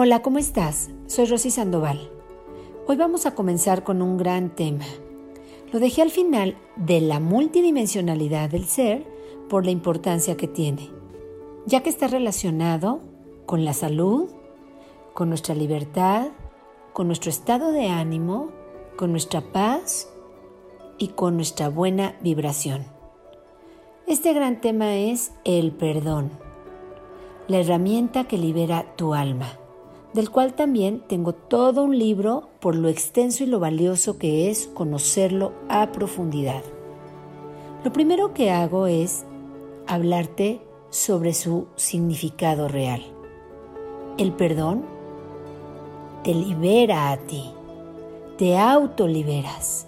Hola, ¿cómo estás? Soy Rosy Sandoval. Hoy vamos a comenzar con un gran tema. Lo dejé al final de la multidimensionalidad del ser por la importancia que tiene, ya que está relacionado con la salud, con nuestra libertad, con nuestro estado de ánimo, con nuestra paz y con nuestra buena vibración. Este gran tema es el perdón, la herramienta que libera tu alma del cual también tengo todo un libro por lo extenso y lo valioso que es conocerlo a profundidad. Lo primero que hago es hablarte sobre su significado real. El perdón te libera a ti, te autoliberas.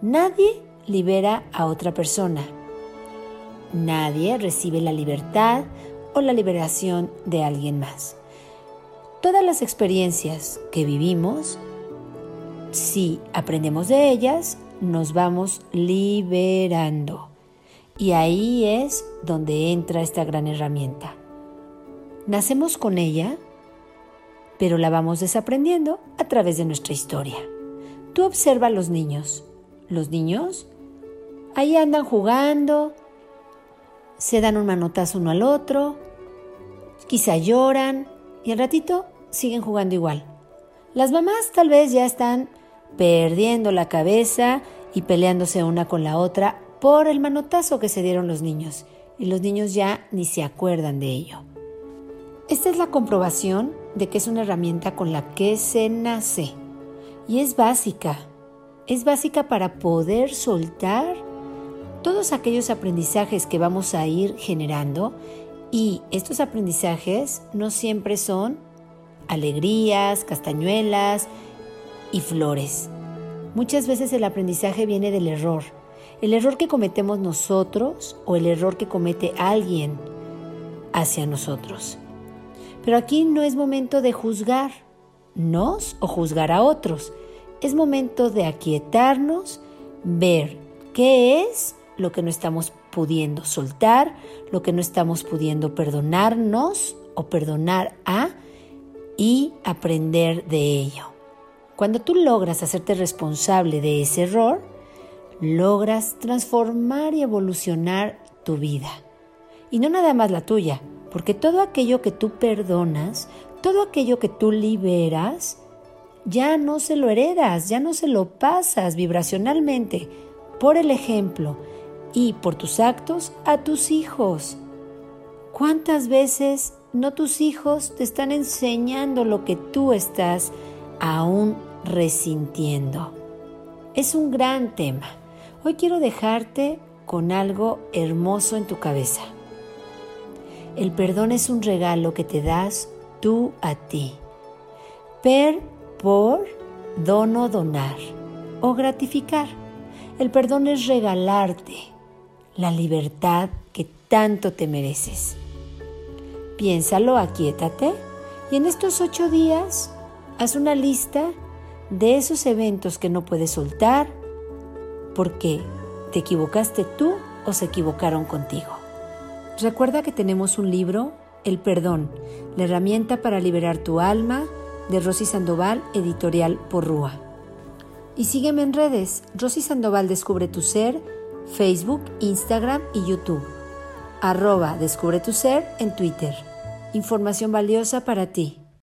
Nadie libera a otra persona. Nadie recibe la libertad o la liberación de alguien más. Todas las experiencias que vivimos, si aprendemos de ellas, nos vamos liberando. Y ahí es donde entra esta gran herramienta. Nacemos con ella, pero la vamos desaprendiendo a través de nuestra historia. Tú observa a los niños. Los niños ahí andan jugando, se dan un manotazo uno al otro, quizá lloran, y al ratito siguen jugando igual. Las mamás tal vez ya están perdiendo la cabeza y peleándose una con la otra por el manotazo que se dieron los niños y los niños ya ni se acuerdan de ello. Esta es la comprobación de que es una herramienta con la que se nace y es básica. Es básica para poder soltar todos aquellos aprendizajes que vamos a ir generando y estos aprendizajes no siempre son alegrías, castañuelas y flores. Muchas veces el aprendizaje viene del error, el error que cometemos nosotros o el error que comete alguien hacia nosotros. Pero aquí no es momento de juzgar nos o juzgar a otros. Es momento de aquietarnos, ver qué es lo que no estamos pudiendo soltar, lo que no estamos pudiendo perdonarnos o perdonar a y aprender de ello. Cuando tú logras hacerte responsable de ese error, logras transformar y evolucionar tu vida. Y no nada más la tuya, porque todo aquello que tú perdonas, todo aquello que tú liberas, ya no se lo heredas, ya no se lo pasas vibracionalmente por el ejemplo y por tus actos a tus hijos. ¿Cuántas veces no tus hijos te están enseñando lo que tú estás aún resintiendo? Es un gran tema. Hoy quiero dejarte con algo hermoso en tu cabeza. El perdón es un regalo que te das tú a ti. Per, por, dono, donar o gratificar. El perdón es regalarte la libertad que tanto te mereces. Piénsalo, aquietate y en estos ocho días haz una lista de esos eventos que no puedes soltar porque te equivocaste tú o se equivocaron contigo. Recuerda que tenemos un libro, El Perdón, la herramienta para liberar tu alma, de Rosy Sandoval, editorial Porrúa. Y sígueme en redes, Rosy Sandoval Descubre tu Ser, Facebook, Instagram y YouTube. Arroba Descubre tu Ser en Twitter. Información valiosa para ti.